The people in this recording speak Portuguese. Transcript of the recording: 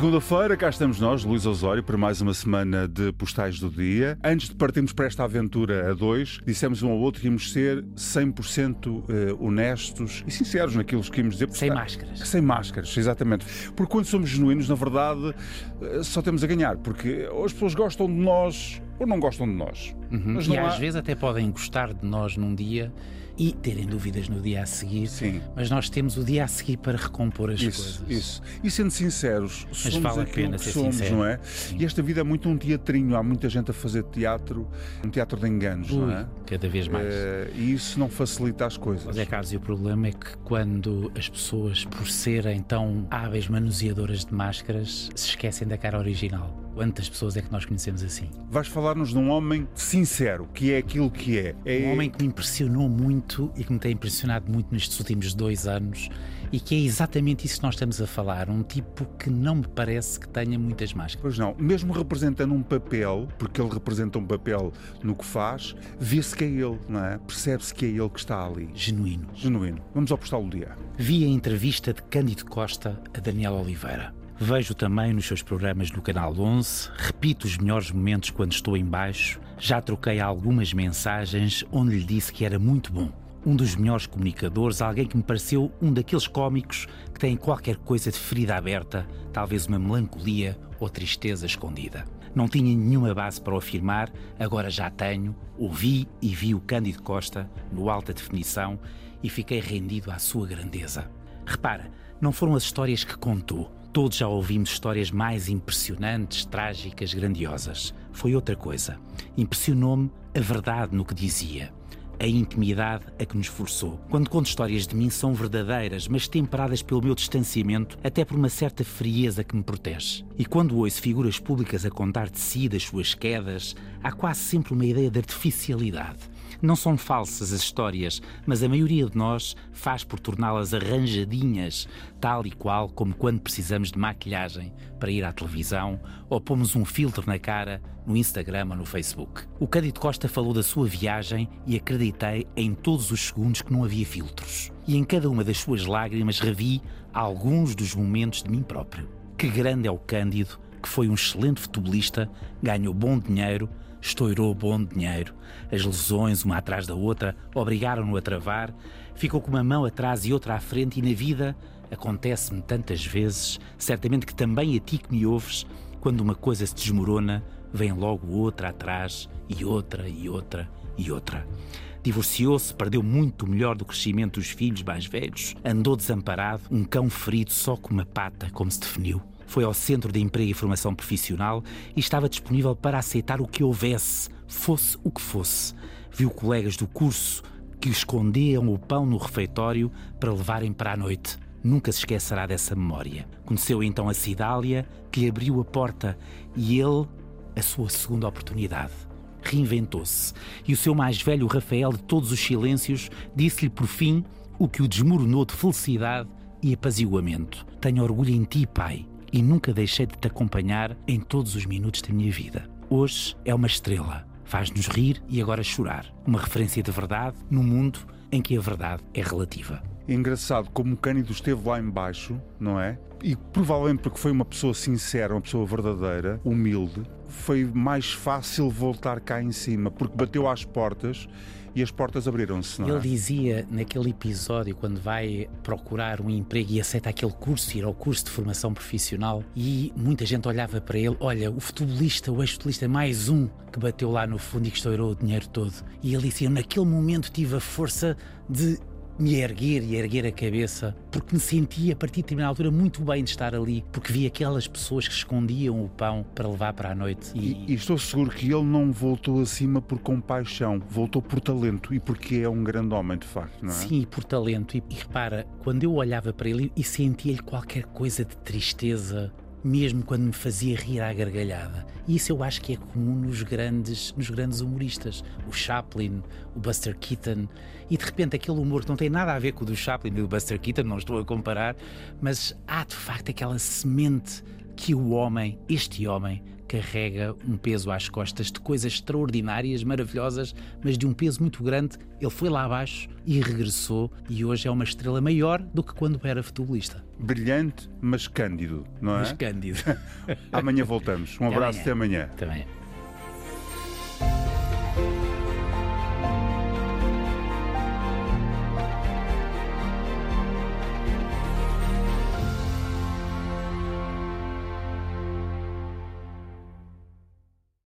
Segunda-feira, cá estamos nós, Luís Osório, para mais uma semana de postais do dia. Antes de partirmos para esta aventura a dois, dissemos um ao outro que íamos ser 100% eh, honestos e sinceros naquilo que íamos dizer. Sem máscaras. Sem máscaras, exatamente. Porque quando somos genuínos, na verdade, eh, só temos a ganhar. Porque as pessoas gostam de nós ou não gostam de nós. Uhum. e às há... vezes até podem gostar de nós num dia e terem dúvidas no dia a seguir. Sim. Mas nós temos o dia a seguir para recompor as isso, coisas. Isso. E sendo sinceros, mas somos vale a pena que ser somos, sincero. não é? Sim. E esta vida é muito um teatrinho. Há muita gente a fazer teatro, um teatro de enganos, Ui, não é? Cada vez mais. É, e isso não facilita as coisas. Mas é caso, e o problema é que quando as pessoas, por serem tão hábeis manuseadoras de máscaras, se esquecem da cara original. Quantas pessoas é que nós conhecemos assim? Vais falar-nos de um homem sincero, que é aquilo que é. é. Um homem que me impressionou muito e que me tem impressionado muito nestes últimos dois anos e que é exatamente isso que nós estamos a falar. Um tipo que não me parece que tenha muitas máscaras. Pois não, mesmo representando um papel, porque ele representa um papel no que faz, vê-se que é ele, não é? Percebe-se que é ele que está ali. Genuíno. Genuíno. Vamos ao postal do dia. Vi a entrevista de Cândido Costa a Daniel Oliveira. Vejo também nos seus programas no Canal 11, repito os melhores momentos quando estou em baixo, já troquei algumas mensagens onde lhe disse que era muito bom. Um dos melhores comunicadores, alguém que me pareceu um daqueles cómicos que têm qualquer coisa de ferida aberta, talvez uma melancolia ou tristeza escondida. Não tinha nenhuma base para o afirmar, agora já tenho. Ouvi e vi o Cândido Costa no alta definição e fiquei rendido à sua grandeza. Repara, não foram as histórias que contou Todos já ouvimos histórias mais impressionantes, trágicas, grandiosas. Foi outra coisa. Impressionou-me a verdade no que dizia. A intimidade a que nos forçou. Quando conto histórias de mim, são verdadeiras, mas temperadas pelo meu distanciamento, até por uma certa frieza que me protege. E quando ouço figuras públicas a contar de si, das suas quedas, há quase sempre uma ideia de artificialidade. Não são falsas as histórias, mas a maioria de nós faz por torná-las arranjadinhas, tal e qual como quando precisamos de maquilhagem para ir à televisão ou pomos um filtro na cara no Instagram ou no Facebook. O Cândido Costa falou da sua viagem e acreditei em todos os segundos que não havia filtros. E em cada uma das suas lágrimas revi alguns dos momentos de mim próprio. Que grande é o Cândido, que foi um excelente futebolista, ganhou bom dinheiro, estourou bom dinheiro. As lesões, uma atrás da outra, obrigaram-no a travar. Ficou com uma mão atrás e outra à frente, e na vida acontece-me tantas vezes, certamente que também a ti que me ouves, quando uma coisa se desmorona, vem logo outra atrás, e outra, e outra, e outra. Divorciou-se, perdeu muito melhor do crescimento dos filhos mais velhos, andou desamparado, um cão ferido só com uma pata, como se definiu. Foi ao Centro de Emprego e Formação Profissional e estava disponível para aceitar o que houvesse, fosse o que fosse. Viu colegas do curso que escondiam o pão no refeitório para levarem para a noite. Nunca se esquecerá dessa memória. Conheceu então a Cidália, que lhe abriu a porta, e ele, a sua segunda oportunidade. Reinventou-se. E o seu mais velho Rafael, de todos os silêncios, disse-lhe por fim o que o desmoronou de felicidade e apaziguamento. Tenho orgulho em ti, pai e nunca deixei de te acompanhar em todos os minutos da minha vida. Hoje é uma estrela, faz-nos rir e agora chorar. Uma referência de verdade num mundo em que a verdade é relativa. Engraçado como o Cândido esteve lá embaixo, não é? E provavelmente porque foi uma pessoa sincera, uma pessoa verdadeira, humilde, foi mais fácil voltar cá em cima, porque bateu às portas e as portas abriram-se. Ele é? dizia naquele episódio, quando vai procurar um emprego e aceita aquele curso, ir ao curso de formação profissional, e muita gente olhava para ele: olha, o futebolista, o ex-futebolista, mais um que bateu lá no fundo e que estourou o dinheiro todo. E ele dizia: naquele momento tive a força de me erguer e erguer a cabeça, porque me sentia a partir de determinada altura muito bem de estar ali, porque vi aquelas pessoas que escondiam o pão para levar para a noite. E... E, estou seguro que ele não voltou acima por compaixão, voltou por talento e porque é um grande homem, de facto, não é? Sim, por talento. E, e repara, quando eu olhava para ele e sentia-lhe qualquer coisa de tristeza, mesmo quando me fazia rir à gargalhada. E isso eu acho que é comum nos grandes, nos grandes humoristas. O Chaplin, o Buster Keaton, e de repente aquele humor que não tem nada a ver com o do Chaplin e do Buster Keaton, não estou a comparar, mas há de facto aquela semente que o homem, este homem, carrega um peso às costas de coisas extraordinárias, maravilhosas, mas de um peso muito grande. Ele foi lá abaixo e regressou e hoje é uma estrela maior do que quando era futebolista. Brilhante, mas cândido, não é? Mas cândido. amanhã voltamos. Um Até abraço, amanhã. até amanhã. Também.